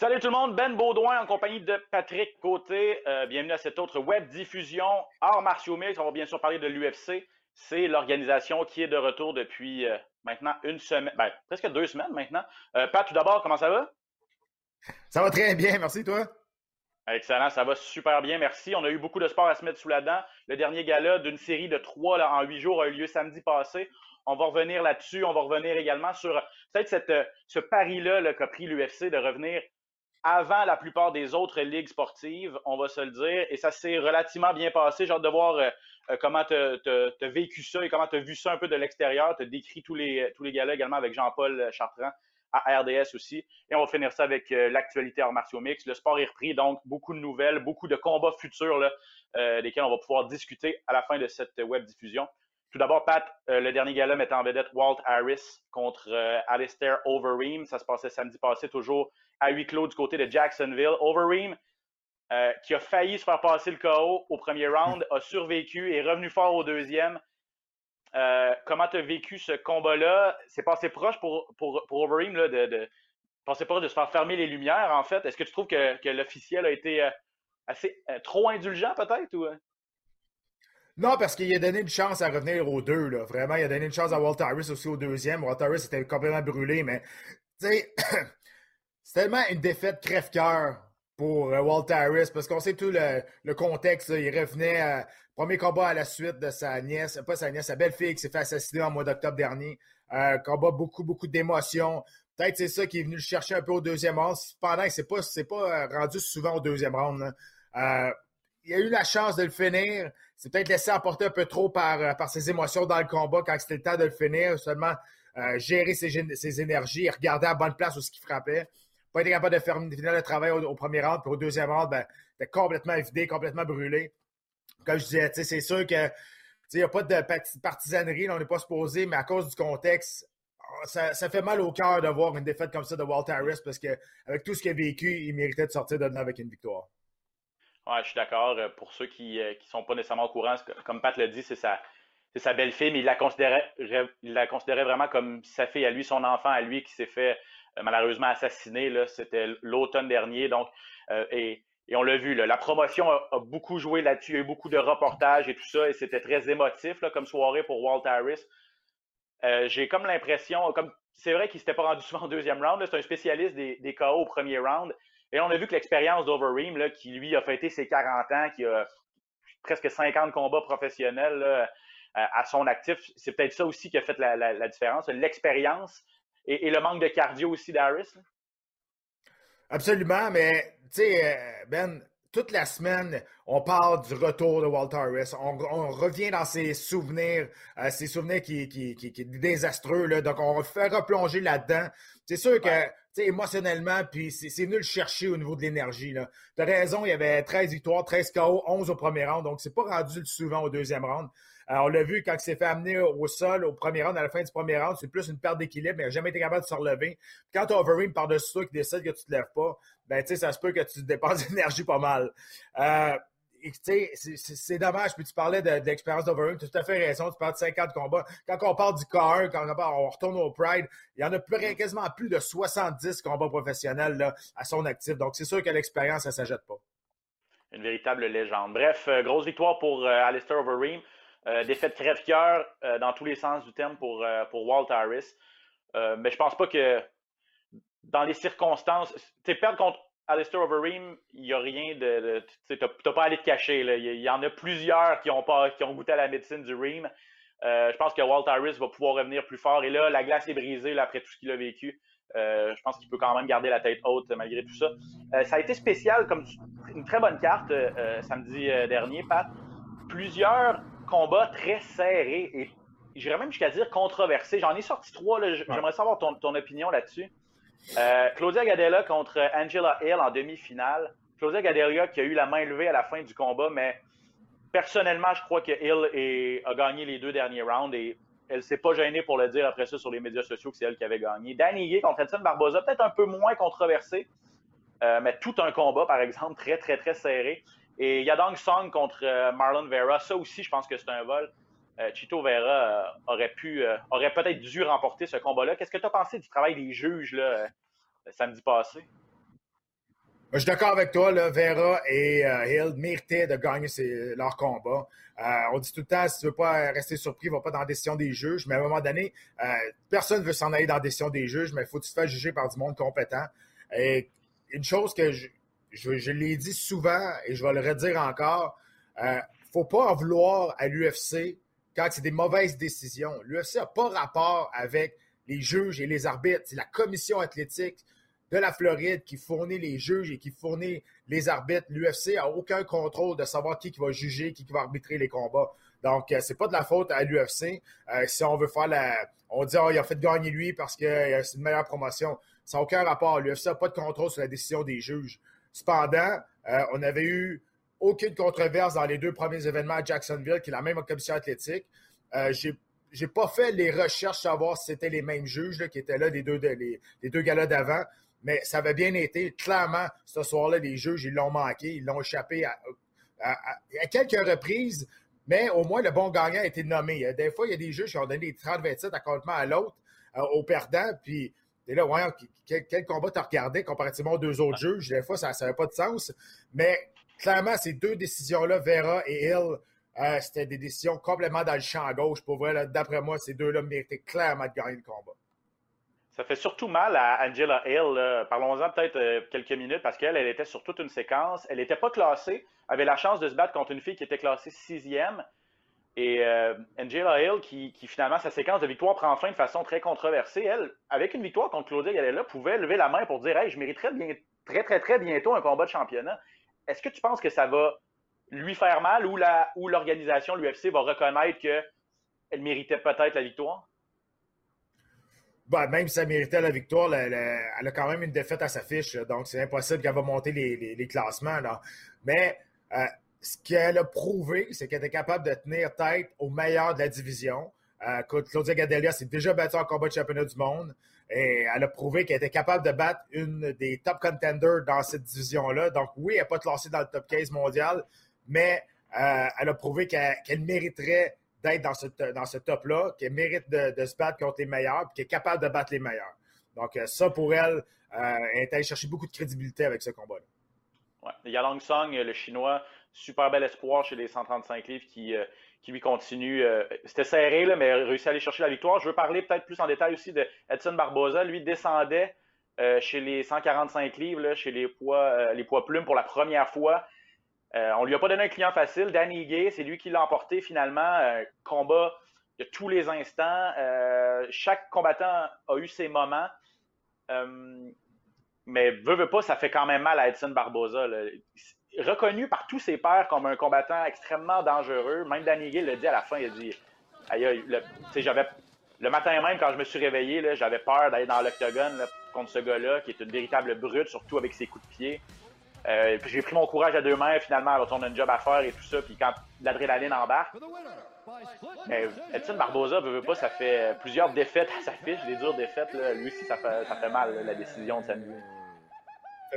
Salut tout le monde, Ben Baudouin en compagnie de Patrick Côté. Euh, bienvenue à cette autre web diffusion hors martiaux mix. On va bien sûr parler de l'UFC. C'est l'organisation qui est de retour depuis euh, maintenant une semaine, ben, presque deux semaines maintenant. Euh, Pat, tout d'abord, comment ça va? Ça va très bien, merci toi? Excellent, ça va super bien, merci. On a eu beaucoup de sport à se mettre sous la dent. Le dernier gala d'une série de trois là, en huit jours a eu lieu samedi passé. On va revenir là-dessus. On va revenir également sur peut-être ce pari-là qu'a pris l'UFC de revenir avant la plupart des autres ligues sportives, on va se le dire. Et ça s'est relativement bien passé. J'ai hâte de voir euh, euh, comment tu as, vécu ça et comment tu as vu ça un peu de l'extérieur. Tu as décrit tous les, tous les également avec Jean-Paul Chartrand à RDS aussi. Et on va finir ça avec euh, l'actualité hors martiaux mix. Le sport est repris, donc beaucoup de nouvelles, beaucoup de combats futurs desquels on va pouvoir discuter à la fin de cette web diffusion. Tout d'abord, Pat, le dernier gala mettait en vedette Walt Harris contre Alistair Overeem. Ça se passait samedi passé, toujours à huis clos du côté de Jacksonville. Overeem, euh, qui a failli se faire passer le KO au premier round, a survécu et est revenu fort au deuxième. Euh, comment tu as vécu ce combat-là? C'est passé proche pour, pour, Overeem là, de, de se faire fermer les lumières, en fait. Est-ce que tu trouves que, l'officiel a été euh, assez trop indulgent, peut-être? Ou... Non, parce qu'il a donné une chance à revenir aux deux. Là. Vraiment, il a donné une chance à Walter Harris aussi au deuxième. Walter Harris était complètement brûlé, mais C'est tellement une défaite crève-cœur pour euh, Walter Harris parce qu'on sait tout le, contexte. Il revenait euh, premier combat à la suite de sa nièce, pas sa nièce, sa belle-fille qui s'est fait assassiner en mois d'octobre dernier. Euh, combat beaucoup, beaucoup d'émotions. Peut-être c'est ça qui est venu le chercher un peu au deuxième round. Cependant, c'est pas, c'est pas rendu souvent au deuxième round. Il a eu la chance de le finir. C'est peut-être laissé emporter un peu trop par, par ses émotions dans le combat quand c'était le temps de le finir. Seulement gérer ses, énergies, regarder à bonne place où ce qu'il frappait pas été capable de faire, finir le travail au, premier round, puis au deuxième round, ben, t'es complètement vidé, complètement brûlé. Comme je disais, c'est sûr que il n'y a pas de partisanerie, on n'est pas supposé, mais à cause du contexte, ça, fait mal au cœur de voir une défaite comme ça de Walter Harris parce qu'avec tout ce qu'il a vécu, il méritait de sortir de là avec une victoire. Ouais, je suis d'accord. Euh, pour ceux qui ne euh, sont pas nécessairement au courant, comme Pat l'a dit, c'est sa, sa belle-fille, mais il la, considérait, il la considérait vraiment comme sa fille à lui, son enfant à lui qui s'est fait euh, malheureusement assassiné. C'était l'automne dernier. Donc, euh, et, on l'a vu, la promotion a, beaucoup joué là-dessus. Il y a eu beaucoup de reportages et tout ça, et c'était très émotif comme soirée pour Walt Harris. J'ai comme l'impression, comme c'est vrai qu'il s'était pas rendu souvent au deuxième round. C'est un spécialiste des, des, KO au premier round. Et on a vu que l'expérience d'Overeem, qui lui a fêté ses 40 ans, qui a presque 50 combats professionnels à son actif, c'est peut-être ça aussi qui a fait la différence. L'expérience et, le manque de cardio aussi d'Harris. Absolument, mais tu sais, euh, Ben, toute la semaine, on parle du retour de Walter Harris. On, revient dans ses souvenirs, euh, ses souvenirs qui, qui, qui, qui désastreux. Là. Donc, on fait replonger là-dedans. C'est sûr que, sais, émotionnellement, puis c'est venu le chercher au niveau de l'énergie. Tu as raison, il y avait 13 victoires, 13 KO, 11 au premier round. Donc, c'est pas rendu souvent au deuxième round. Euh, on l'a vu quand il s'est fait amener au sol au premier round, à la fin du premier round, c'est plus une perte d'équilibre, mais il n'a jamais été capable de se relever. quand tu as Overeem par-dessus toi qui décide que tu te lèves pas, ben tu sais, ça se peut que tu dépenses d'énergie pas mal. Euh, c'est dommage. Puis tu parlais de, l'expérience d'Overeem, tu as tout à fait raison. Tu parles de 50 combats. Quand on parle du car, quand on, retourne au Pride, il y en a plus, quasiment plus de 70 combats professionnels là, à son actif. Donc c'est sûr que l'expérience, ça ne s'ajoute pas. Une véritable légende. Bref, euh, grosse victoire pour Alistair Overeem. Euh, défaite crève-cœur euh, dans tous les sens du terme pour, euh, pour Walt Harris. mais je pense pas que dans les circonstances, tu perdre contre Alistair Overeem, il n'y a rien de. tu n'as pas à aller te cacher. Il y en a plusieurs qui ont, pas, qui ont goûté à la médecine du Reem. je pense que Walt Harris va pouvoir revenir plus fort. Et là, la glace est brisée après tout ce qu'il a vécu. je pense qu'il peut quand même garder la tête haute malgré tout ça. ça a été spécial, comme une très bonne carte samedi dernier, Pat. Plusieurs combat très serré et j'irais même jusqu'à dire controversé. J'en ai sorti trois. J'aimerais savoir ton, opinion là-dessus. Euh, Claudia Gadella contre Angela Hill en demi-finale. Claudia Gadella qui a eu la main levée à la fin du combat, mais personnellement, je crois que Hill a gagné les deux derniers rounds et elle s'est pas gênée pour le dire après ça sur les médias sociaux que c'est elle qui avait gagné. Danny Gay contre Edson Barboza, peut-être un peu moins controversé, euh, mais tout un combat, par exemple, très, très, très serré. Et Yadong Song contre euh, Marlon Vera, ça aussi, je pense que c'est un vol. Euh, Chito Vera euh, aurait pu, aurait peut-être dû remporter ce combat-là. Qu'est-ce que tu as pensé du travail des juges là, samedi passé? Je suis d'accord avec toi, Vera et euh, Hill méritaient de gagner leur combat. Euh, on dit tout le temps, si tu veux pas rester surpris, va pas dans la décision des juges. Mais à un moment donné, euh, personne ne veut s'en aller dans la décision des juges, mais il faut que tu te fasses juger par du monde compétent. Et une chose que je, je, l'ai dit souvent et je vais le redire encore, faut pas en vouloir à l'UFC quand c'est des mauvaises décisions. L'UFC n'a pas rapport avec les juges et les arbitres. C'est la commission athlétique de la Floride qui fournit les juges et qui fournit les arbitres. L'UFC n'a aucun contrôle de savoir qui, va juger, qui, va arbitrer les combats. Donc, euh, c'est pas de la faute à l'UFC. Euh, si on veut faire la. On dit, oh, il a fait gagner lui parce que euh, c'est une meilleure promotion. Ça n'a aucun rapport. L'UFC n'a pas de contrôle sur la décision des juges. Cependant, on n'avait eu aucune controverse dans les deux premiers événements à Jacksonville, qui est la même commission athlétique. J'ai j'ai pas fait les recherches savoir si c'était les mêmes juges qui étaient là, les deux, les, les deux galas d'avant mais ça avait bien été. Clairement, ce soir-là, les juges, ils l'ont manqué, ils l'ont échappé à, quelques reprises, mais au moins le bon gagnant a été nommé. Des fois, il y a des juges qui ont donné des 30-27 à complètement à l'autre, euh, au perdant, puis et là, voyons, quel, combat tu as regardé comparativement aux deux autres juges? Des fois, ça n'avait pas de sens. Mais clairement, ces deux décisions-là, Vera et Hill, euh, c'était des décisions complètement dans le champ à gauche. Pour vrai, d'après moi, ces deux-là méritaient clairement de gagner le combat. Ça fait surtout mal à Angela Hill. Parlons-en peut-être euh, quelques minutes parce qu'elle, elle était sur toute une séquence. Elle n'était pas classée. Avait la chance de se battre contre une fille qui était classée sixième. Et euh, Angela Hill, qui, finalement, sa séquence de victoire prend fin de façon très controversée, elle, avec une victoire contre Claudia Galela, pouvait lever la main pour dire Hey, je mériterais bien, très, très, très bientôt un combat de championnat. Est-ce que tu penses que ça va lui faire mal ou l'organisation, l'UFC, va reconnaître qu'elle méritait peut-être la victoire? Ben, même si ça méritait la victoire, elle, a quand même une défaite à sa fiche. Donc, c'est impossible qu'elle va monter les, classements. Mais euh, ce qu'elle a prouvé, c'est qu'elle était capable de tenir tête au meilleur de la division. Euh, Claudia Gadelia s'est déjà battue en combat de championnat du monde. Et elle a prouvé qu'elle était capable de battre une des top contenders dans cette division-là. Donc, oui, elle n'est pas classée dans le top 15 mondial, mais euh, elle a prouvé qu'elle mériterait d'être dans ce, top-là, qui mérite de, se battre contre les meilleurs, qui est capable de battre les meilleurs. Donc, euh, ça, pour elle, euh, elle est allée chercher beaucoup de crédibilité avec ce combat-là. Ouais. Yalong Song, le Chinois, super bel espoir chez les 135 livres qui, qui lui continue. C'était serré, là, mais a réussi à aller chercher la victoire. Je veux parler peut-être plus en détail aussi de Edson Barboza. Lui descendait chez les 145 livres, chez les poids, les poids plumes pour la première fois. Euh, on lui a pas donné un client facile. Danny Gay, c'est lui qui l'a emporté finalement. Euh, combat de tous les instants. Euh, chaque combattant a eu ses moments. mais veut, veut pas, ça fait quand même mal à Edson Barboza. Reconnu par tous ses pairs comme un combattant extrêmement dangereux. Même Danny Gay l'a dit à la fin. Il a dit aïe, le, j'avais, le matin même, quand je me suis réveillé, j'avais peur d'aller dans l'octogone contre ce gars-là, qui est une véritable brute, surtout avec ses coups de pied. Euh, j'ai pris mon courage à deux mains, finalement, à retourner un job à faire et tout ça. Puis quand l'adrénaline embarque, mais Edson Barboza, veut, veut pas, ça fait plusieurs défaites à sa fiche, des dures défaites. Lui aussi, ça fait, ça fait mal, la décision de samedi.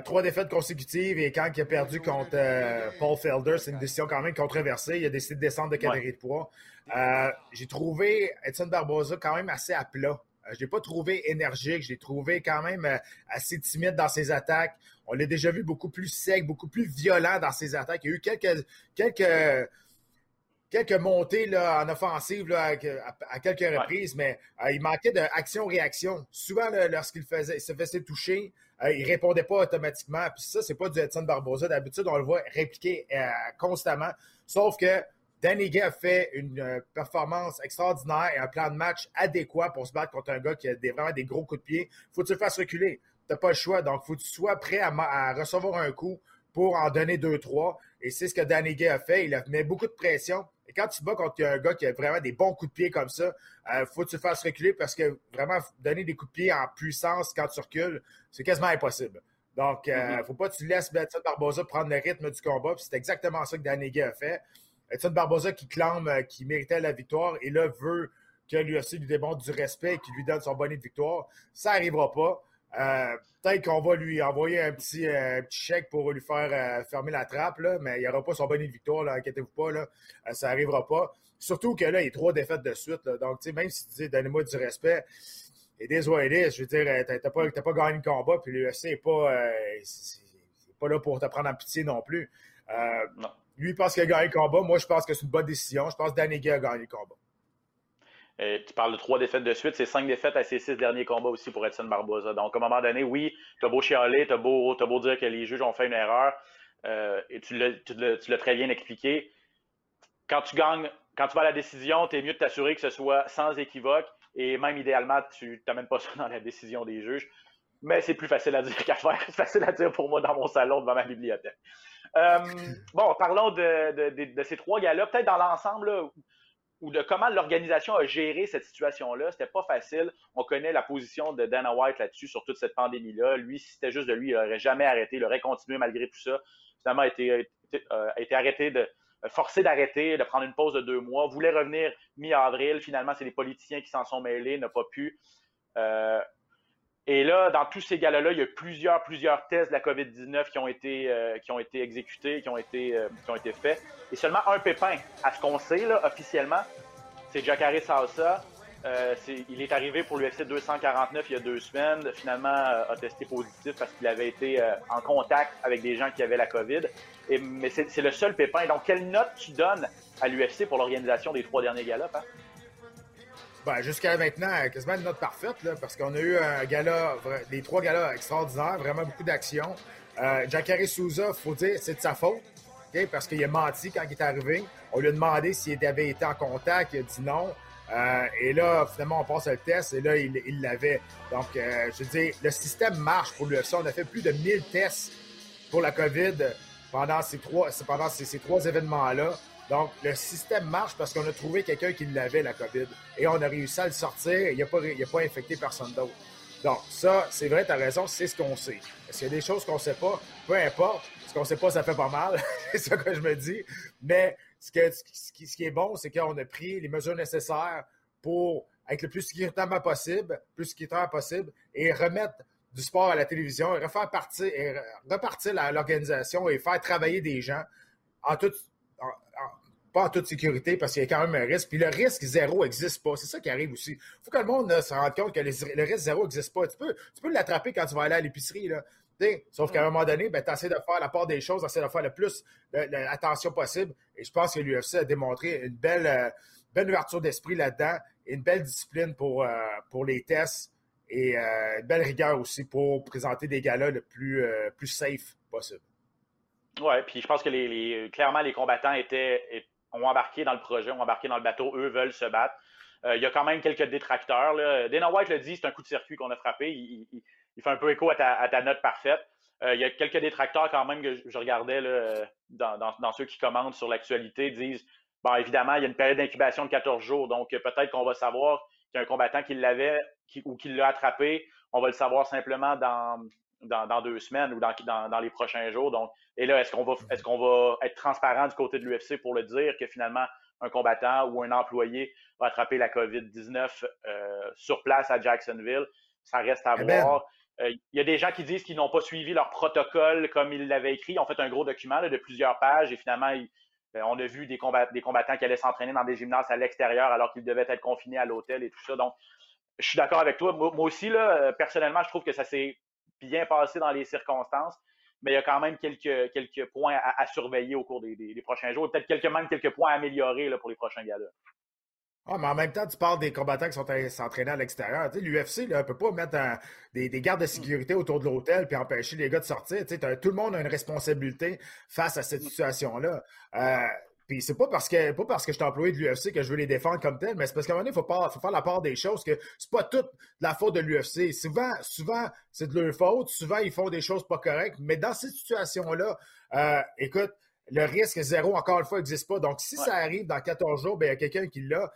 Trois défaites consécutives et quand il a perdu contre euh, Paul Felder, c'est une décision quand même controversée. Il a décidé de descendre de catégorie de poids. Euh, j'ai trouvé Edson Barboza quand même assez à plat. Je l'ai pas trouvé énergique, je l'ai trouvé quand même assez timide dans ses attaques. On l'a déjà vu beaucoup plus sec, beaucoup plus violent dans ses attaques. Il y a eu quelques, quelques, quelques montées là, en offensive là, à, quelques reprises, mais euh, il manquait d'action-réaction. Souvent, lorsqu'il faisait, se faisait toucher, euh, il répondait pas automatiquement. Puis ça, c'est pas du Edson Barbosa. D'habitude, on le voit répliquer euh, constamment. Sauf que Danny Gay a fait une performance extraordinaire et un plan de match adéquat pour se battre contre un gars qui a des, vraiment des gros coups de pied. Faut que tu le fasses reculer n'as pas le choix. Donc, faut que tu sois prêt à, recevoir un coup pour en donner deux, trois. Et c'est ce que Danny Gay a fait. Il a mis beaucoup de pression. Et quand tu bats contre un gars qui a vraiment des bons coups de pied comme ça, il euh, faut que tu le fasses reculer parce que vraiment, donner des coups de pied en puissance quand tu recules, c'est quasiment impossible. Donc, il euh, ne mm-hmm. faut pas que tu laisses Edson Barbosa prendre le rythme du combat. C'est exactement ça que Danny Gay a fait. Edson Barbosa qui clame euh, qu'il méritait la victoire et là veut que l'UFC lui démontre du respect et qu'il lui donne son bonnet de victoire. Ça n'arrivera pas. Euh, peut-être qu'on va lui envoyer un petit, euh, petit, chèque pour lui faire euh, fermer la trappe, là, mais il n'y aura pas son bonnet de victoire, inquiétez-vous pas, là, ça n'arrivera pas. Surtout que là, il y a trois défaites de suite. donc, même si tu dis donnez-moi du respect, et des je veux dire, t'as pas, pas gagné le combat, puis l'UFC n'est pas, pas là pour te prendre en pitié non plus. Euh, lui, il pense qu'il a gagné le combat. Moi, je pense que c'est une bonne décision. Je pense que Danny a gagné le combat. Tu parles de trois défaites de suite, c'est cinq défaites à ses six derniers combats aussi pour Edson Barboza. Donc, à un moment donné, oui, tu as beau chialer, tu as beau, beau dire que les juges ont fait une erreur, euh, et tu l'as très bien expliqué. Quand tu gagnes, quand tu vas à la décision, tu es mieux de t'assurer que ce soit sans équivoque, et même idéalement, tu n'amènes pas ça dans la décision des juges. Mais c'est plus facile à dire qu'à faire. C'est facile à dire pour moi dans mon salon devant ma bibliothèque. Euh, bon, parlons de, ces trois gars-là. Peut-être dans l'ensemble, ou de comment l'organisation a géré cette situation-là. C'était pas facile. On connaît la position de Dana White là-dessus sur toute cette pandémie-là. Lui, si c'était juste de lui, il n'aurait jamais arrêté. Il aurait continué malgré tout ça. Finalement, a été, euh, a été arrêté de, forcé d'arrêter, de prendre une pause de deux mois, voulait revenir mi-avril. Finalement, c'est les politiciens qui s'en sont mêlés, n'a pas pu. Euh, et là, dans tous ces galas-là, il y a plusieurs, plusieurs tests de la COVID-19 qui ont été, euh, qui ont été exécutés, qui ont été, euh, qui ont été faits. Et seulement un pépin, à ce qu'on sait, là, officiellement, c'est Jacare Salsa. Euh, il est arrivé pour l'UFC 249 il y a deux semaines. Finalement, a testé positif parce qu'il avait été en contact avec des gens qui avaient la COVID. Mais c'est le seul pépin. Donc, quelle note tu donnes à l'UFC pour l'organisation des trois derniers galas, hein? Ben, jusqu'à maintenant, quasiment une note parfaite, là, parce qu'on a eu un gala, les trois galas extraordinaires, vraiment beaucoup d'action. Euh, Jacare Souza, faut dire, c'est de sa faute, parce qu'il a menti quand il est arrivé. On lui a demandé s'il avait été en contact, il a dit non. Euh, et là, finalement, on passe le test et là, il l'avait. Donc, euh, je veux dire, le système marche pour l'UFC. On a fait plus de 1000 tests pour la COVID pendant ces trois, pendant ces trois événements-là. Donc, le système marche parce qu'on a trouvé quelqu'un qui l'avait, la COVID, et on a réussi à le sortir. Il n'a pas, pas infecté personne d'autre. Donc, ça, c'est vrai, tu as raison, c'est ce qu'on sait. Est-ce qu'il y a des choses qu'on ne sait pas? Peu importe. Ce qu'on ne sait pas, ça fait pas mal. c'est ça que je me dis. Mais ce, qui, est bon, c'est qu'on a pris les mesures nécessaires pour être le plus sécuritairement possible, plus sécuritaire possible, et remettre du sport à la télévision, et refaire partir, et repartir l'organisation et faire travailler des gens en toute pas en toute sécurité parce qu'il y a quand même un risque. Puis le risque zéro n'existe pas. C'est ça qui arrive aussi. Il faut que le monde se rende compte que le risque zéro n'existe pas. Tu peux, tu peux l'attraper quand tu vas aller à l'épicerie. Là. Sauf qu'à un moment donné, ben, tu essaies de faire la part des choses, tu essaies de faire le plus d'attention possible. Et je pense que l'UFC a démontré une belle, euh, belle ouverture d'esprit là-dedans et une belle discipline pour, euh, pour les tests et euh, une belle rigueur aussi pour présenter des galas le plus, plus safe possible. Oui, puis je pense que les, clairement, les combattants étaient, ont embarqué dans le projet, ont embarqué dans le bateau, eux veulent se battre. Euh, il y a quand même quelques détracteurs. Dana White le dit, c'est un coup de circuit qu'on a frappé. Il, fait un peu écho à ta, note parfaite. Euh, il y a quelques détracteurs quand même que je, regardais dans, ceux qui commandent sur l'actualité, disent bon, évidemment, il y a une période d'incubation de 14 jours, donc peut-être qu'on va savoir qu'il y a un combattant qui l'avait ou qui l'a attrapé. On va le savoir simplement dans, dans, deux semaines ou dans, dans, les prochains jours. Donc, et là, est-ce qu'on va, est-ce qu'on va être transparent du côté de l'UFC pour le dire que finalement, un combattant ou un employé va attraper la COVID-19 euh, sur place à Jacksonville? Ça reste à eh ben. voir. Euh, il y a des gens qui disent qu'ils n'ont pas suivi leur protocole comme ils l'avaient écrit. Ils ont fait un gros document de plusieurs pages et finalement, euh, on a vu des, des combattants qui allaient s'entraîner dans des gymnases à l'extérieur alors qu'ils devaient être confinés à l'hôtel et tout ça. Donc, je suis d'accord avec toi. Moi, aussi, là, personnellement, je trouve que ça s'est bien passé dans les circonstances, mais il y a quand même quelques, quelques points à, surveiller au cours des, prochains jours, peut-être quelques, même quelques points à améliorer là, pour les prochains galas. Ah, mais en même temps, tu parles des combattants qui sont s'entraîner à l'extérieur. L'UFC ne peut pas mettre des, gardes de sécurité autour de l'hôtel puis empêcher les gars de sortir. tout le monde a une responsabilité face à cette situation-là. Euh, puis c'est pas parce que pas parce que je suis employé de l'UFC que je veux les défendre comme tel, mais c'est parce qu'à un moment donné, il faut, faire la part des choses que c'est pas toute la faute de l'UFC. Souvent, souvent, c'est de leur faute. Souvent, ils font des choses pas correctes. Mais dans cette situation-là, euh, écoute, le risque zéro, encore une fois, n'existe pas. Donc, si ça arrive dans 14 jours, ben, il y a quelqu'un qui l'a.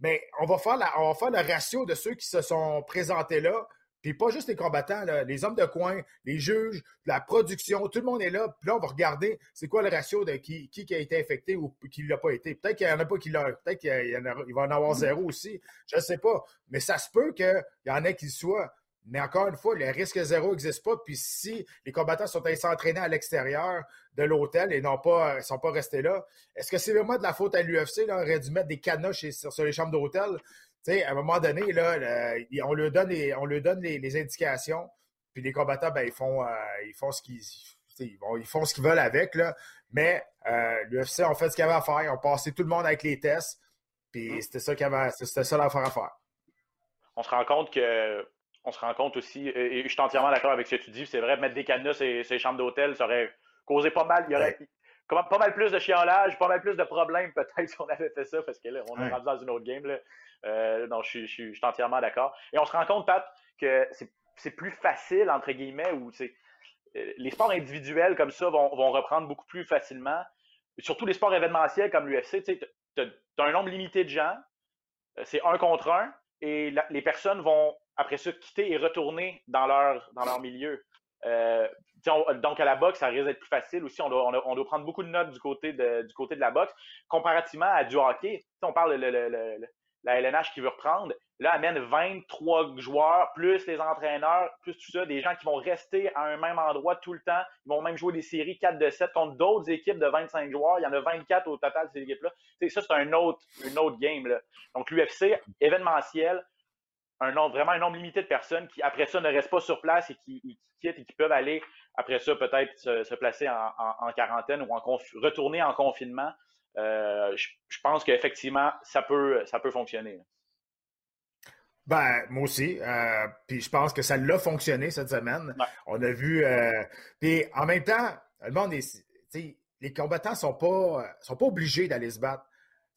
Mais on va faire la, on va faire le ratio de ceux qui se sont présentés là puis pas juste les combattants, les hommes de coin, les juges, la production, tout le monde est là. Puis là, on va regarder c'est quoi le ratio de qui, qui a été infecté ou qui ne l'a pas été. Peut-être qu'il n'y en a pas qui l'ont. Peut-être qu'il va en avoir zéro aussi. Je ne sais pas. Mais ça se peut qu'il y en ait qui le soient. Mais encore une fois, le risque zéro n'existe pas. Puis si les combattants sont allés s'entraîner à l'extérieur de l'hôtel et n'ont pas, ne sont pas restés là, est-ce que c'est vraiment de la faute à l'UFC? On aurait dû mettre des cadenas sur les chambres d'hôtel? Sais, à un moment donné, là, on leur donne les, on donne les, indications, puis les combattants, ben, ils font, euh, ils font ce qu'ils ils, font ce qu'ils veulent avec, là, mais euh, l'UFC ont fait ce qu'ils avaient à faire. Ils ont passé tout le monde avec les tests. Puis mm. c'était ça qu'il avait, c'était ça l'affaire à faire. On se rend compte que on se rend compte aussi, et je suis entièrement d'accord avec ce que tu dis, c'est vrai, mettre des cadenas sur les chambres d'hôtel, ça aurait causé pas mal. Il y aurait pas mal plus de chiolage, pas mal plus de problèmes peut-être si on avait fait ça, parce que là, on est rendu dans une autre game. Là. Euh, non, je, suis entièrement d'accord. Et on se rend compte, Pat, que c'est plus facile, entre guillemets, ou c'est euh, les sports individuels comme ça vont, reprendre beaucoup plus facilement. Surtout les sports événementiels comme l'UFC, tu as, un nombre limité de gens, euh, c'est un contre un, et les personnes vont après ça quitter et retourner dans leur, dans leur milieu. Euh, donc à la boxe, ça risque d'être plus facile aussi. On doit, prendre beaucoup de notes du côté de, la boxe. Comparativement à du hockey, on parle de la LNH qui veut reprendre, là, amène 23 joueurs, plus les entraîneurs, plus tout ça, des gens qui vont rester à un même endroit tout le temps. Ils vont même jouer des séries 4 de 7 contre d'autres équipes de 25 joueurs. Il y en a 24 au total ces équipes-là. Ça, c'est un autre, une autre game. Donc, l'UFC, événementiel, un nombre, vraiment un nombre limité de personnes qui, après ça, ne restent pas sur place et qui, quittent et qui peuvent aller, après ça, peut-être se, placer en, quarantaine ou en retourner en confinement. Euh, je, pense qu'effectivement, ça peut, ça peut fonctionner. Ben, moi aussi. Euh, puis je pense que ça l'a fonctionné cette semaine. On a vu. Euh, puis en même temps, le monde les combattants sont pas, sont pas obligés d'aller se battre.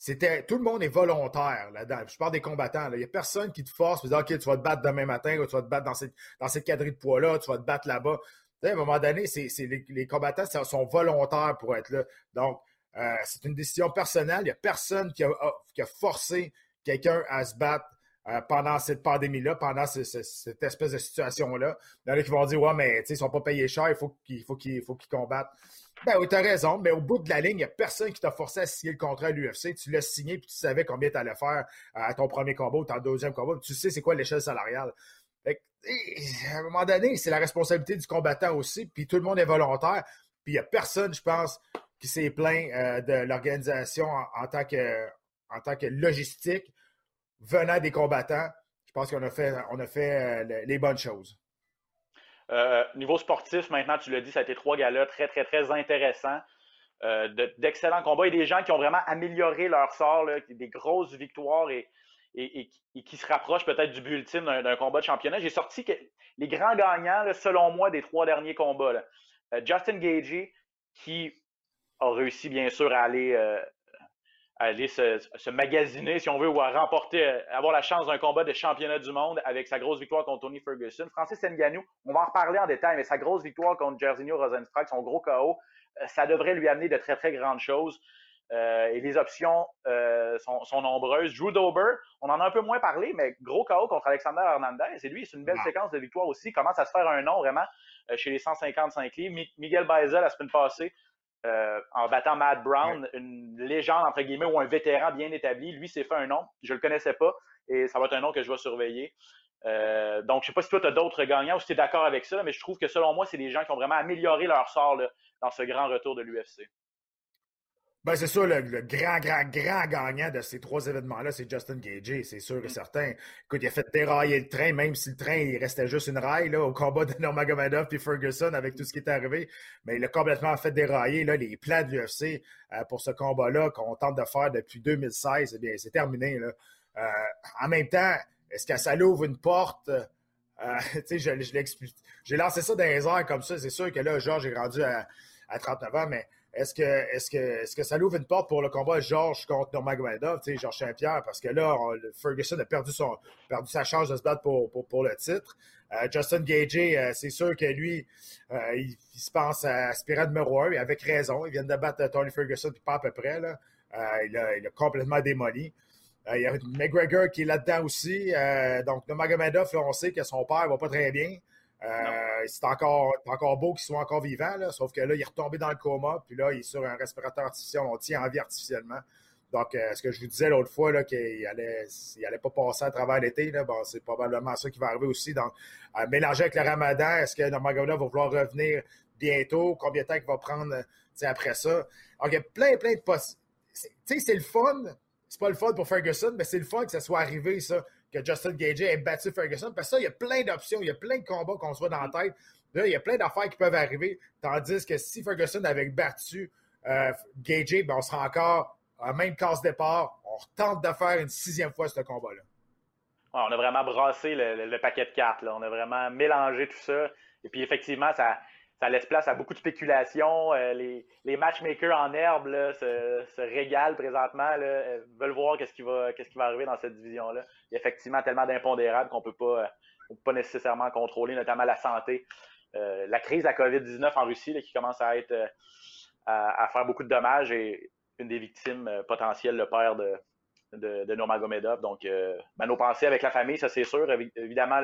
C'était, tout le monde est volontaire là-dedans. Je parle des combattants. Il n'y a personne qui te force. Tu dis, OK, tu vas te battre demain matin ou tu vas te battre dans cette, dans de poids-là, tu vas te battre là-bas. à un moment donné, les, combattants sont volontaires pour être là. Donc, euh, c'est une décision personnelle. Il n'y a personne qui a, qui a forcé quelqu'un à se battre euh, pendant cette pandémie-là, pendant cette espèce de situation-là. Il y en a qui vont dire Ouais, mais ils ne sont pas payés cher, il faut qu'ils faut combattent. Ben oui, tu as raison, mais au bout de la ligne, il n'y a personne qui t'a forcé à signer le contrat à l'UFC. Tu l'as signé puis tu savais combien tu allais faire à ton premier combat ou ton deuxième combat. tu sais c'est quoi l'échelle salariale. à un moment donné, c'est la responsabilité du combattant aussi, puis tout le monde est volontaire. Puis il n'y a personne, je pense, qui s'est plaint euh, de l'organisation en, que, en tant que logistique venant des combattants, je pense qu'on a fait, on a fait euh, les bonnes choses. Euh, niveau sportif, maintenant, tu l'as dit, ça a été trois galas très, très, très intéressants. Euh, d'excellents combats et des gens qui ont vraiment amélioré leur sort, des grosses victoires et, qui se rapprochent peut-être du but ultime d'un combat de championnat. J'ai sorti les grands gagnants, selon moi, des trois derniers combats. Justin Gagey, qui a réussi, bien sûr, à aller aller se, magasiner, si on veut, ou à remporter, euh, avoir la chance d'un combat de championnat du monde avec sa grosse victoire contre Tony Ferguson. Francis Ngannou, on va en reparler en détail, mais sa grosse victoire contre Jairzinho Rosenstrike, son gros KO, euh, ça devrait lui amener de très, très grandes choses. Euh, et les options sont, nombreuses. Drew Dober, on en a un peu moins parlé, mais gros KO contre Alexander Hernandez. Et lui, c'est une belle séquence de victoire aussi. Il commence à se faire un nom vraiment chez les 155 livres? Miguel Baeza, la semaine passée, euh, en battant Matt Brown, une légende, entre guillemets, ou un vétéran bien établi. Lui s'est fait un nom. Je ne le connaissais pas et ça va être un nom que je vais surveiller. Euh, donc, je ne sais pas si toi, tu as d'autres gagnants ou si tu es d'accord avec ça, mais je trouve que selon moi, c'est des gens qui ont vraiment amélioré leur sort dans ce grand retour de l'UFC. Ben, c'est sûr, le, grand, grand, grand gagnant de ces trois événements-là, c'est Justin Gagey, c'est sûr et mm. certain. Écoute, il a fait dérailler le train, même si le train, il restait juste une raille, là, au combat de Nurmagomedov et Ferguson avec tout ce qui est arrivé. Mais il a complètement fait dérailler, là, les plans de l'UFC euh, pour ce combat-là qu'on tente de faire depuis 2016. Eh bien, c'est terminé, là. Euh, en même temps, est-ce que ça l'ouvre une porte? Euh, tu sais, je, je l'explique. J'ai lancé ça dans les airs comme ça. C'est sûr que là, Georges est rendu à, à 39 ans, mais est-ce que, est-ce que, est-ce que ça l'ouvre une porte pour le combat Georges contre Nurmagomedov, tu sais, Georges Saint-Pierre, parce que là, Ferguson a perdu son, perdu sa chance de se battre pour, pour, le titre. Euh, Justin Gagey, euh, c'est sûr que lui, euh, il, se pense à aspirant numéro un, et avec raison. Il vient de battre Tony Ferguson, pas à peu près, là. il, a, complètement démoli. il y a McGregor qui est là-dedans aussi. donc, Nurmagomedov, on sait que son père va pas très bien. Euh, c'est encore, encore beau qu'il soit encore vivant, sauf que là, il est retombé dans le coma, puis là, il est sur un respirateur artificiel, on tient en vie artificiellement. Donc, euh, ce que je vous disais l'autre fois, qu'il allait, il allait pas passer à travers l'été, c'est probablement ça qui va arriver aussi. Donc, mélanger avec le ramadan, est-ce que Nurmagomedov va vouloir revenir bientôt? Combien de temps il va prendre après ça? Donc, il y a plein, plein de possibilités. Tu sais, c'est le fun. C'est pas le fun pour Ferguson, mais c'est le fun que ça soit arrivé, ça que Justin Gage ait battu Ferguson. Parce que ça, il y a plein d'options, il y a plein de combats qu'on se voit dans la tête. Là, il y a plein d'affaires qui peuvent arriver. Tandis que si Ferguson avait battu euh, ben, on sera encore à même casse départ. On tente de faire une sixième fois ce combat-là. on a vraiment brassé le, paquet de cartes. Là. On a vraiment mélangé tout ça. Et puis effectivement, ça, ça laisse place à beaucoup de spéculation. Euh, les, matchmakers en herbe se, régalent présentement, euh, veulent voir qu'est-ce qui, va, arriver dans cette division-là. Il y a effectivement tellement d'impondérables qu'on ne peut pas, nécessairement contrôler, notamment la santé. Euh, la crise de la COVID-19 en Russie qui commence à être à, faire beaucoup de dommages et une des victimes potentielles, le père de, de, de. Donc, euh, ben, nos pensées avec la famille, ça c'est sûr. Évidemment,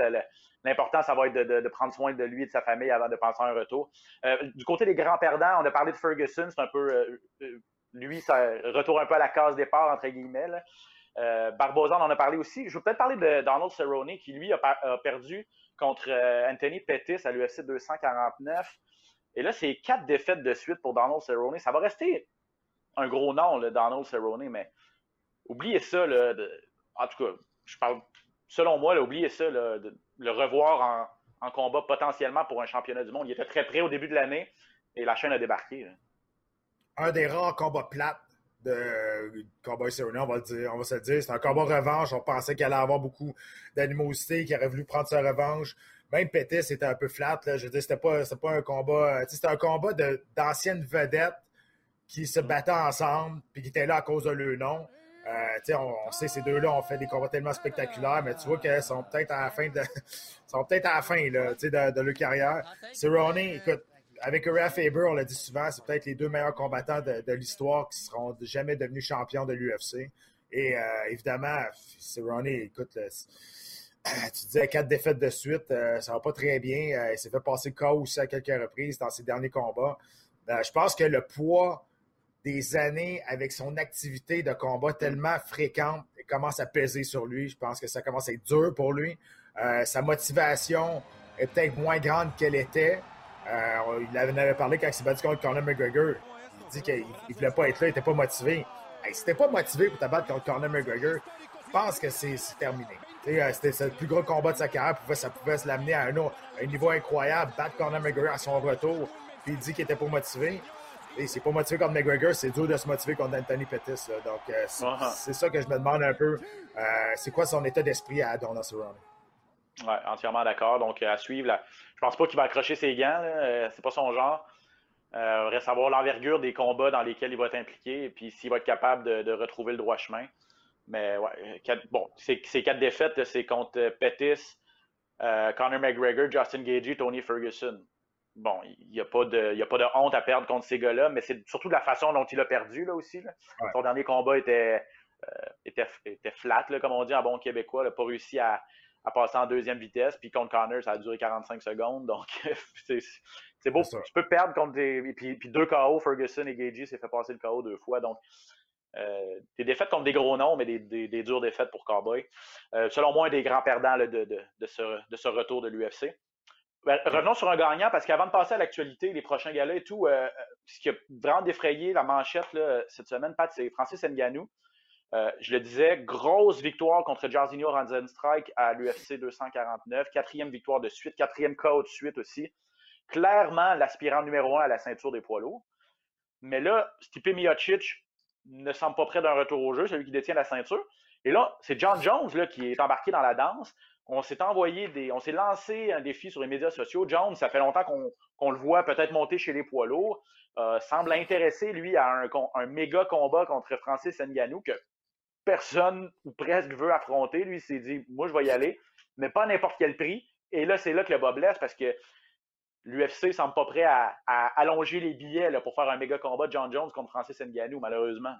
l'important, ça va être de, prendre soin de lui et de sa famille avant de penser à un retour. Euh, du côté des grands perdants, on a parlé de Ferguson, c'est un peu, euh, lui, ça retourne un peu à la case départ, entre guillemets. Barbosa, on en a parlé aussi. Je veux peut-être parler de Donald Cerrone, qui lui a, perdu contre Anthony Pettis à l'UFC 249. Et là, c'est quatre défaites de suite pour Donald Cerrone. Ça va rester un gros nom, le Donald Cerrone, mais oubliez ça. En tout cas, je parle, selon moi, oubliez ça, de le revoir en, combat potentiellement pour un championnat du monde. Il était très près au début de l'année et la chaîne a débarqué. Un des rares combats plates de Cowboy Cerrone, on va, on va se le dire. C'est un combat revanche. On pensait qu'il allait avoir beaucoup d'animosité, qu'il aurait voulu prendre sa revanche. Même Pettis était un peu flat. Je veux dire, c'était pas, un combat. C'était un combat d'anciennes vedettes qui se battaient ensemble puis qui étaient là à cause de leur nom. Euh, on, sait ces deux-là ont fait des combats tellement spectaculaires, mais tu vois qu'elles sont peut-être à la fin de sont peut-être à la fin là, de, de leur carrière. Cerrone, écoute, avec Uriah Faber, on l'a dit souvent, c'est peut-être les deux meilleurs combattants de, l'histoire qui seront jamais devenus champions de l'UFC. Et euh, évidemment, Cerrone, écoute, tu disais quatre défaites de suite, euh, ça va pas très bien. il s'est fait passer le aussi à quelques reprises dans ses derniers combats. je pense que le poids des années avec son activité de combat tellement fréquente commence à peser sur lui. Je pense que ça commence à être dur pour lui. Euh, sa motivation est peut-être moins grande qu'elle était. Euh, il en avait parlé quand il s'est battu contre Conor McGregor. Il dit qu'il ne voulait pas être là, il n'était pas motivé. Hey, si pas motivé pour te battre contre Conor McGregor, je pense que c'est terminé. Euh, c'était le plus gros combat de sa carrière. Ça pouvait se l'amener à un, un, niveau incroyable, battre Conor McGregor à son retour. Puis il dit qu'il était pas motivé c'est pas motivé contre McGregor, c'est dur de se motiver contre Anthony Pettis. Donc, euh, uh-huh. c'est ça que je me demande un peu. Euh, c'est quoi son état d'esprit à Donald Cerrone? Oui, entièrement d'accord. Donc, à suivre. Là. Je pense pas qu'il va accrocher ses gants. Euh, c'est pas son genre. Euh, reste savoir l'envergure des combats dans lesquels il va être impliqué et puis s'il va être capable de, retrouver le droit chemin. Mais ouais, bon, ces quatre défaites, c'est contre Pettis, Conor McGregor, Justin Gagey, Tony Ferguson bon, il n'y a, pas de, a pas de honte à perdre contre ces gars-là, mais c'est surtout de la façon dont il a perdu là aussi. Son dernier combat était, euh, était, était, flat, comme on dit en bon québécois. Il n'a pas réussi à, passer en deuxième vitesse. Puis contre Connor, ça a duré 45 secondes. Donc, c'est beau. Tu peux perdre contre des. Puis, puis deux KO, Ferguson et Gagey s'est fait passer le KO deux fois. Donc, euh, des défaites contre des gros noms, mais des, des, dures défaites pour Cowboy. Euh, selon moi, un des grands perdants de, de, de, ce, de ce retour de l'UFC. Ben, revenons sur un gagnant, parce qu'avant de passer à l'actualité, les prochains galas et tout, euh, ce qui a vraiment défrayé la manchette cette semaine, Pat, c'est Francis Nganou. Euh, je le disais, grosse victoire contre Jarzinho Ranzenstrike à l'UFC 249, quatrième victoire de suite, quatrième KO de suite aussi. Clairement l'aspirant numéro un à la ceinture des poids lourds. Mais là, Stipe Miocic ne semble pas prêt d'un retour au jeu, celui qui détient la ceinture. Et là, c'est John Jones là, qui est embarqué dans la danse on s'est envoyé des, on s'est lancé un défi sur les médias sociaux. Jones, ça fait longtemps qu'on le voit peut-être monter chez les poids lourds. Euh, semble intéressé, lui, à un, méga combat contre Francis Ngannou que personne ou presque veut affronter. Lui, il s'est dit, moi, je vais y aller, mais pas n'importe quel prix. Et là, c'est là que le bas blesse parce que l'UFC semble pas prêt à, allonger les billets pour faire un méga combat de John Jones contre Francis Ngannou, malheureusement.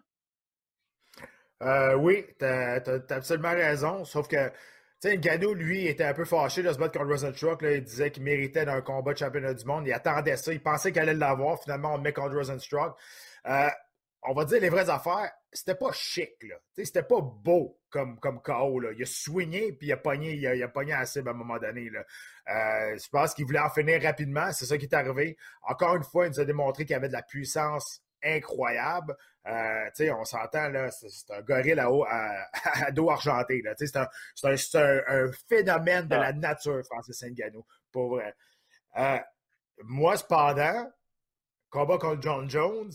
Euh, oui, tu as, absolument raison. Sauf que sais, Ngannou, lui, était un peu fâché de se battre contre Rosenstruck. Là. Il disait qu'il méritait d'un combat de championnat du monde. Il attendait ça. Il pensait qu'il allait l'avoir. Finalement, on met contre Rosenstruck. Euh, on va dire les vraies affaires. C'était pas chic. C'était pas beau comme, comme KO. Il a swingé puis il a pogné, il a, pogné cible à un moment donné. Euh, je pense qu'il voulait en finir rapidement. C'est ça qui est arrivé. Encore une fois, il nous a démontré qu'il avait de la puissance incroyable. Euh, on s'entend, là, c'est un gorille à, haut, à, dos argenté. C'est un, un, phénomène de la nature, Francis Ngannou, pour vrai. Euh, moi, cependant, combat contre John Jones,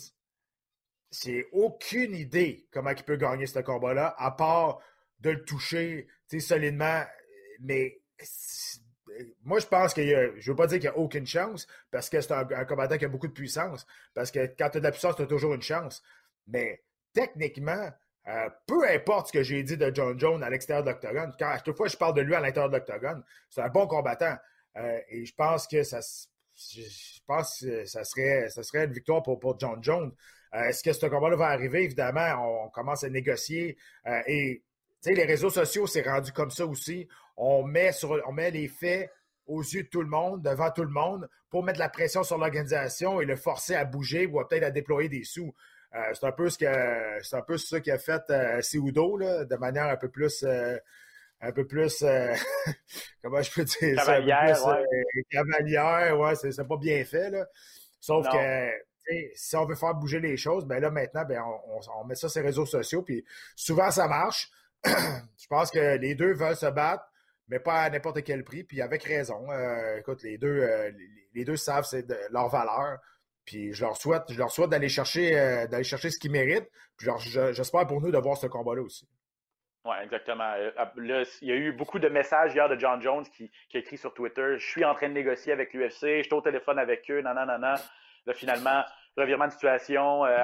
j'ai aucune idée comment il peut gagner ce combat-là, à part de le toucher solidement. Mais moi, je pense qu'il y a, je veux pas dire qu'il n'y a aucune chance, parce que c'est un, combattant qui a beaucoup de puissance. Parce que quand tu as de la puissance, tu as toujours une chance. Mais techniquement, euh, peu importe ce que j'ai dit de John Jones à l'extérieur de l'octogone, à chaque fois je parle de lui à l'intérieur de l'octogone, c'est un bon combattant. Euh, et je pense que ça, je pense que ça serait, ça serait une victoire pour, pour John Jones. Euh, est-ce que ce combat-là va arriver? Évidemment, on, commence à négocier. et les réseaux sociaux, c'est rendu comme ça aussi. On met, sur, on met les faits aux yeux de tout le monde, devant tout le monde, pour mettre la pression sur l'organisation et le forcer à bouger ou peut-être à déployer des sous. Euh, c'est un peu ce que c'est un peu ça qu'a fait euh, de manière un peu plus euh, un peu plus euh, comment je peux dire cavalière, ça, ouais. cavalière, ouais, c'est pas bien fait là. Sauf que si on veut faire bouger les choses, ben là maintenant, ben on, on, met ça sur les réseaux sociaux, puis souvent ça marche. je pense que les deux veulent se battre, mais pas à n'importe quel prix, puis avec raison. écoute, les deux, les, deux savent c'est leur valeur. Puis je leur souhaite, je leur souhaite d'aller chercher, euh, d'aller chercher ce qu'ils méritent. Puis j'espère pour nous de voir ce combat-là aussi. Oui, exactement. Euh, il y a eu beaucoup de messages hier de John Jones qui, a écrit sur Twitter Je suis en train de négocier avec l'UFC, je suis au téléphone avec eux, nanana. Là, finalement, revirement de situation. Euh,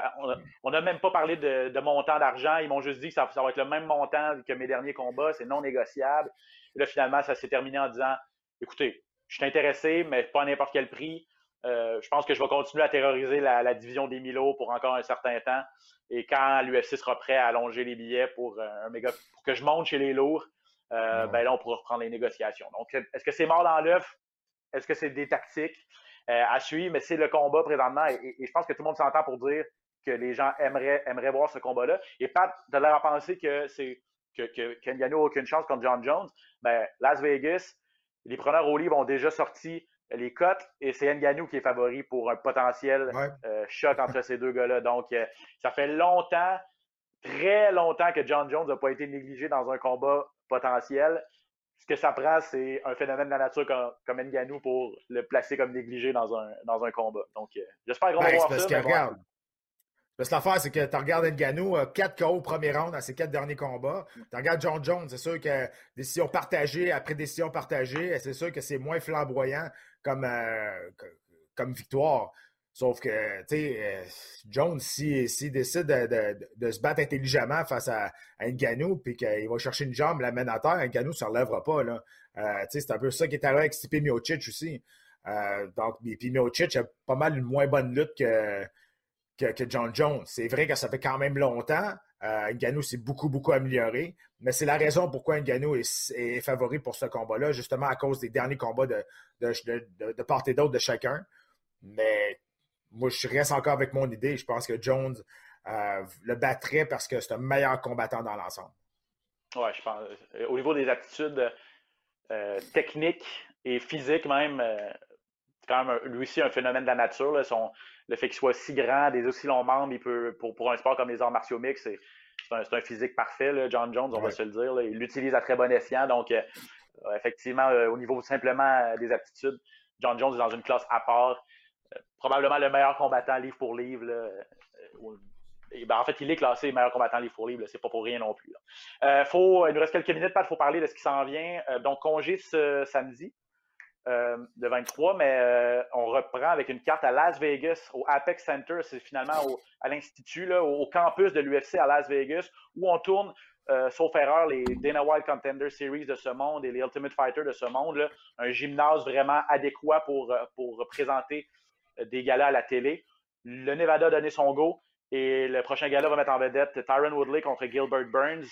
on n'a même pas parlé de, montant d'argent. Ils m'ont juste dit que ça, ça, va être le même montant que mes derniers combats, c'est non négociable. là, finalement, ça s'est terminé en disant Écoutez, je suis intéressé, mais pas à n'importe quel prix. Euh, je pense que je vais continuer à terroriser la, division des Milo pour encore un certain temps. Et quand l'UFC sera prêt à allonger les billets pour, euh, un méga, pour que je monte chez les lourds, euh, ben là, on pourra reprendre les négociations. Donc, est-ce que c'est mort dans l'œuf? Est-ce que c'est des tactiques? À suivre? Mais c'est le combat présentement. Et, je pense que tout le monde s'entend pour dire que les gens aimeraient, aimeraient voir ce combat-là. Et Pat, de l'air à penser que c'est que, que, n'a aucune chance contre John Jones. Ben, Las Vegas, les preneurs au livre ont déjà sorti les cotes et c'est Nganou qui est favori pour un potentiel euh, choc entre ces deux gars-là. Donc, euh, ça fait longtemps, très longtemps que John Jones n'a pas été négligé dans un combat potentiel. Ce que ça prend, c'est un phénomène de la nature comme, comme Nganou pour le placer comme négligé dans un, dans un combat. Donc, euh, j'espère qu'on va ben, voir ça. Parce que l'affaire, c'est que tu regardes Nganou, 4 KO au premier round à ses quatre derniers combats. Tu regardes John Jones, c'est sûr que décision partagée après décision partagée, c'est sûr que c'est moins flamboyant comme, euh, comme victoire. Sauf que, tu sais, euh, Jones, s'il si, décide de, se battre intelligemment face à, à Ngannou, puis qu'il va chercher une jambe, la mène à terre, Ngannou ne se relèvera pas. Euh, c'est un peu ça qui est arrivé avec Stipe Miocic aussi. donc, puis Miocic a pas mal une moins bonne lutte que, que, John Jones. C'est vrai que ça fait quand même longtemps. Euh, Ngannou s'est beaucoup, beaucoup amélioré, mais c'est la raison pourquoi Ngannou est, favori pour ce combat-là, justement à cause des derniers combats de, de, part et d'autre de chacun. Mais moi, je reste encore avec mon idée. Je pense que Jones euh, le battrait parce que c'est un meilleur combattant dans l'ensemble. Oui, je pense. Euh, au niveau des aptitudes euh, techniques et physiques même, quand même lui aussi un phénomène de la nature. le fait qu'il soit si grand, des aussi longs membres, il peut, pour, un sport comme les arts martiaux mixtes, c'est, un, physique parfait, John Jones, on va se le dire. Il l'utilise à très bon escient. Donc, euh, effectivement, euh, au niveau simplement euh, des aptitudes, John Jones est dans une classe à part. Probablement le meilleur combattant livre pour livre. Ben, en fait, il est classé meilleur combattant livre pour livre. C'est pas pour rien non plus. faut, il nous reste quelques minutes, Pat, il faut parler de ce qui s'en vient. donc, congé ce samedi. Euh, de 23, mais euh, on reprend avec une carte à Las Vegas, au Apex Center, c'est finalement à l'Institut, au, campus de l'UFC à Las Vegas, où on tourne, euh, sauf erreur, les Dana White Contender Series de ce monde et les Ultimate Fighter de ce monde, un gymnase vraiment adéquat pour, pour présenter des galas à la télé. Le Nevada a donné son go et le prochain gala va mettre en vedette Tyron Woodley contre Gilbert Burns.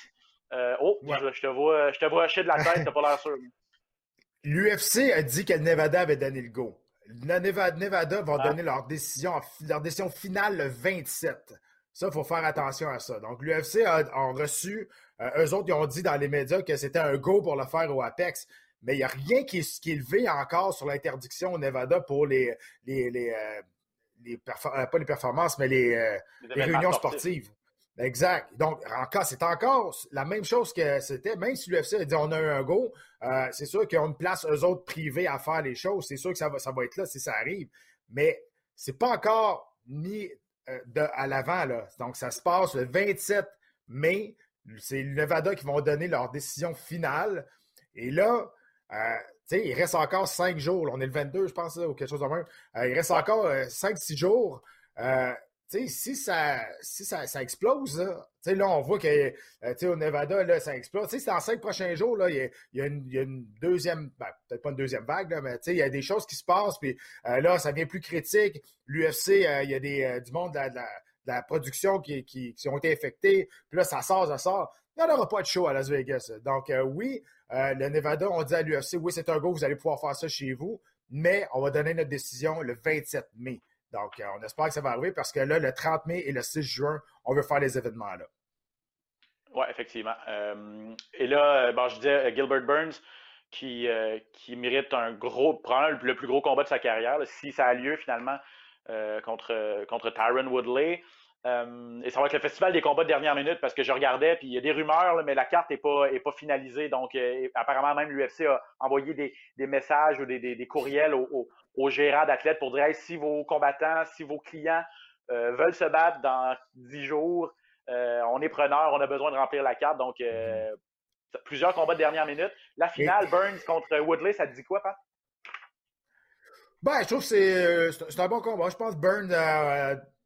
oh, je, te vois, je te vois hacher de la tête, t'as pas l'air sûr. L'UFC a dit que le Nevada avait donné le go. Le Nevada, va ah. donner leur décision, leur décision finale le 27. Ça, il faut faire attention à ça. Donc, l'UFC a, reçu, euh, eux autres, ils ont dit dans les médias que c'était un go pour le faire au Apex. Mais il n'y a rien qui, qui est levé encore sur l'interdiction au Nevada pour les, les, les, euh, les pas les performances, mais les, réunions sportives. Exact. Donc, encore, c'est encore la même chose que c'était. Même si l'UFC a dit on a un go, c'est sûr qu'ils ont une place, eux autres, privés à faire les choses. C'est sûr que ça va, ça va être là si ça arrive. Mais c'est pas encore mis à l'avant. Donc, ça se passe le 27 mai. C'est le Nevada qui vont donner leur décision finale. Et là, euh, il reste encore cinq jours. On est le 22, je pense, ou quelque chose de même. Euh, il reste encore euh, cinq, six jours. si ça, si ça, ça explose, là, là, on voit que au Nevada, là, ça explose. C'est dans cinq prochains jours, là, il, y a, une, deuxième, ben, peut-être pas une deuxième vague, là, mais il y a des choses qui se passent. Puis là, ça devient plus critique. L'UFC, il y a des, du monde de la, production qui, qui, ont été affectés. Puis là, ça sort, ça sort. Il n'y aura pas de show à Las Vegas. Donc, oui, euh, le Nevada, on dit à l'UFC, oui, c'est un go, vous allez pouvoir faire ça chez vous, mais on va donner notre décision le 27 mai. Donc, euh, on espère que ça va arriver parce que là, le 30 mai et le 6 juin, on veut faire les événements-là. Oui, effectivement. Euh, et là, bon, je disais Gilbert Burns qui, qui mérite un gros, probablement le plus gros combat de sa carrière, si ça a lieu finalement contre, contre Tyron Woodley. Euh, et ça va être le festival des combats de dernière minute parce que je regardais, puis il y a des rumeurs, mais la carte n'est pas, est pas finalisée. Donc, euh, apparemment, même l'UFC a envoyé des, messages ou des, courriels aux, gérants d'athlètes pour dire si vos combattants, si vos clients euh, veulent se battre dans 10 jours, on est preneur, on a besoin de remplir la carte. Donc, plusieurs combats de dernière minute. La finale, Burns contre Woodley, ça te dit quoi, Pat? Ben, je trouve que c'est un bon combat. Je pense que Burns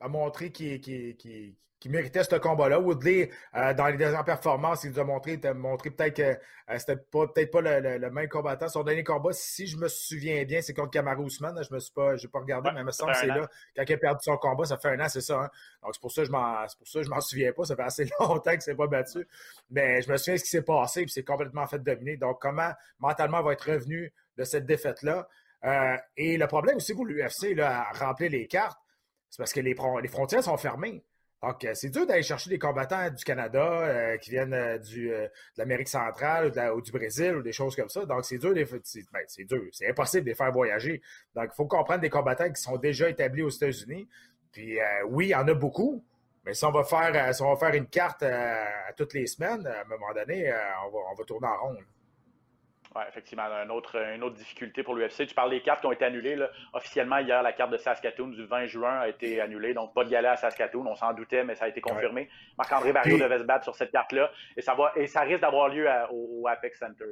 a montré qu'il méritait ce combat-là. Woodley, euh, dans les dernières performances, il nous a montré, montré peut-être que euh, c'était pas peut-être pas le, même combattant. Son dernier combat, si je me souviens bien, c'est contre Kamaru Usman. Je me suis pas, j'ai pas regardé, mais il me semble que c'est là. Quand il a perdu son combat, ça fait un an, c'est ça. Hein. Donc c'est pour ça que je m'en, c'est pour ça je m'en souviens pas. Ça fait assez longtemps que c'est pas battu. Mais je me souviens de ce qui s'est passé, puis c'est complètement fait dominer. Donc comment mentalement il va être revenu de cette défaite-là? Euh, et le problème aussi pour l'UFC, à remplir les cartes, c'est parce que les, frontières sont fermées. Donc, euh, c'est dur d'aller chercher des combattants du Canada euh, qui viennent euh, du, de l'Amérique centrale ou, du Brésil ou des choses comme ça. Donc, c'est dur, c'est, ben, c'est dur, c'est impossible de les faire voyager. Donc, il faut comprendre des combattants qui sont déjà établis aux États-Unis. Puis, oui, il y en a beaucoup, mais si on va faire, une carte toutes les semaines, à un moment donné, on va tourner en rond. Oui, effectivement, une autre, une autre difficulté pour l'UFC. Tu parles des cartes qui ont été annulées. Officiellement, hier, la carte de Saskatoon du 20 juin a été annulée. Donc, pas de gala à Saskatoon. On s'en doutait, mais ça a été confirmé. Marc-André Barrio devait se battre sur cette carte-là. Et ça, va, et ça risque d'avoir lieu au, Apex Center.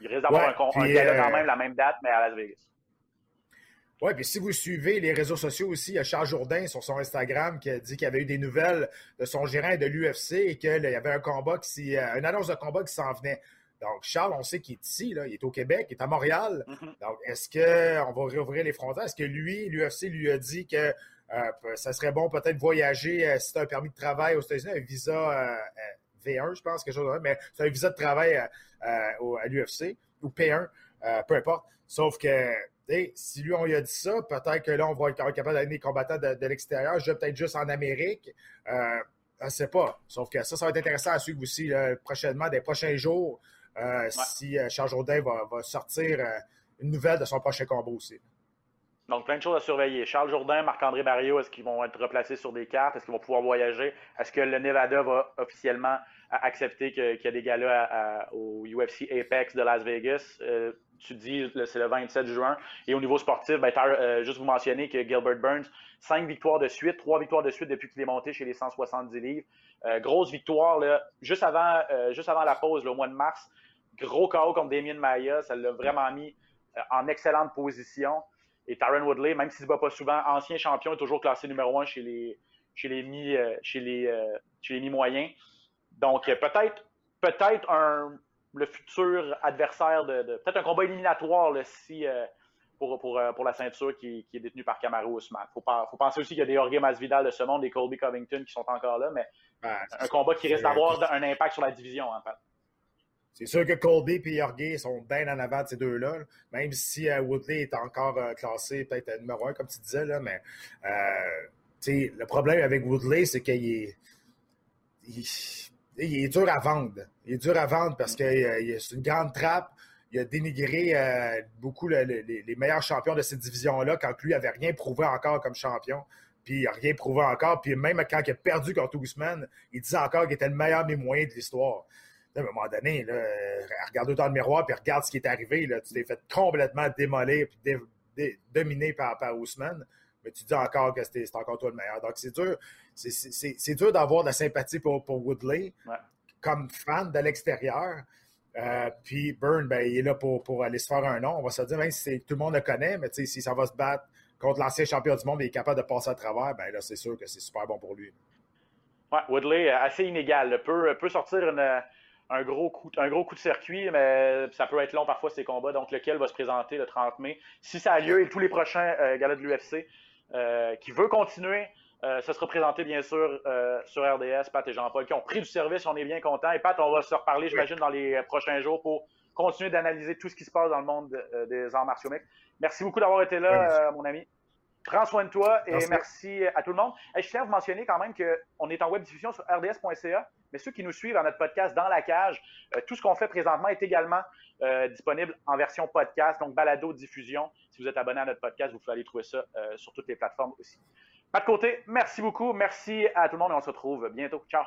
Il risque d'avoir un, gala quand euh, même, la même date, mais à Las Vegas. Oui, puis si vous suivez les réseaux sociaux aussi, il y a Charles Jourdain sur son Instagram qui a dit qu'il y avait eu des nouvelles de son gérant de l'UFC et qu'il y avait un combat qui, euh, une annonce de combat qui s'en venait. Donc, Charles, on sait qu'il est ici, là, il est au Québec, il est à Montréal. Mm-hmm. Donc, est-ce qu'on va réouvrir les frontières? Est-ce que lui, l'UFC lui a dit que euh, ça serait bon peut-être voyager euh, si tu as un permis de travail aux États-Unis, un visa euh, V1, je pense, quelque chose comme ça, mais c'est un visa de travail à l'UFC ou P1, peu importe. Sauf que si lui, on lui a dit ça, peut-être que là, on va être capable d'amener des combattants de, l'extérieur. Je peut-être juste en Amérique. je ne sais pas. Sauf que ça, ça va être intéressant à suivre aussi prochainement, des prochains jours. Euh, si euh, Charles Jourdain va, sortir euh, une nouvelle de son prochain combat aussi. Donc, plein de choses à surveiller. Charles Jourdain, Marc-André Barrio, est-ce qu'ils vont être replacés sur des cartes? Est-ce qu'ils vont pouvoir voyager? Est-ce que le Nevada va officiellement accepter qu'il y a des gars au UFC Apex de Las Vegas? tu dis c'est le 27 juin. Et au niveau sportif, ben, juste vous mentionner que Gilbert Burns, cinq victoires de suite, trois victoires de suite depuis qu'il est monté chez les 170 livres. grosse victoire là, juste, avant, juste avant la pause, le mois de mars. Gros KO contre Damien Maya, ça l'a vraiment mis euh, en excellente position. Et Tyron Woodley, même s'il ne se bat pas souvent, ancien champion, est toujours classé numéro un chez les, chez les mi, euh, chez les, euh, chez les mi-moyens. Donc, peut-être, peut-être un, le futur adversaire de, peut-être un combat éliminatoire si, pour, pour, pour, la ceinture qui, qui est détenue par Kamaru Usman. Il faut, faut, penser aussi qu'il y a des Jorge Masvidal de ce monde, des Colby Covington qui sont encore là, mais un combat qui risque d'avoir un impact sur la division, en fait. C'est sûr que Colby et Jorge sont bien en avant de ces deux-là, même si euh, Woodley est encore euh, classé peut-être numéro un, comme tu disais, là, mais euh, le problème avec Woodley, c'est qu'il est, il, est dur à vendre. Il est dur à vendre parce que c'est une grande trappe. il a dénigré euh, beaucoup les, meilleurs champions de cette division-là quand lui avait rien prouvé encore comme champion. Puis il n'a rien prouvé encore. Puis même quand il a perdu contre Ousmane, il disait encore qu'il était le meilleur des moyens de l'histoire. À un moment donné, là, regarde autant le miroir puis regarde ce qui est arrivé. Là. Tu t'es fait complètement démolir et dominer par, par Ousmane. Mais tu dis encore que c'est encore toi le meilleur. Donc c'est dur. C'est dur d'avoir de la sympathie pour, pour Woodley comme fan de l'extérieur. Euh, puis Byrne, ben, il est là pour, pour, aller se faire un nom. On va se dire, même si tout le monde le connaît, mais si ça va se battre contre l'ancien champion du monde et il est capable de passer à travers, ben là, c'est sûr que c'est super bon pour lui. Ouais, Woodley, euh, assez inégal. Peut, peut sortir un, gros coup, un gros coup de circuit, mais ça peut être long parfois ces combats. Donc, lequel va se présenter le 30 mai? Si ça a lieu et tous les prochains euh, galas de l'UFC qui veut continuer, ça sera présenté bien sûr sur RDS, Pat et Jean-Paul, qui ont pris du service. On est bien contents. Et Pat, on va se reparler, j'imagine, dans les prochains jours pour continuer d'analyser tout ce qui se passe dans le monde des arts martiaux mixtes. Merci beaucoup d'avoir été là, euh, mon ami. Prends soin de toi et merci, à tout le monde. je tiens à vous mentionner quand même qu'on est en web diffusion sur rds.ca, mais ceux qui nous suivent dans notre podcast Dans la cage, euh, tout ce qu'on fait présentement est également euh, disponible en version podcast, donc balado diffusion. Si vous êtes abonné à notre podcast, vous pouvez aller trouver ça sur toutes les plateformes aussi. Pas de côté, merci beaucoup. Merci à tout le monde et on se retrouve bientôt. Ciao.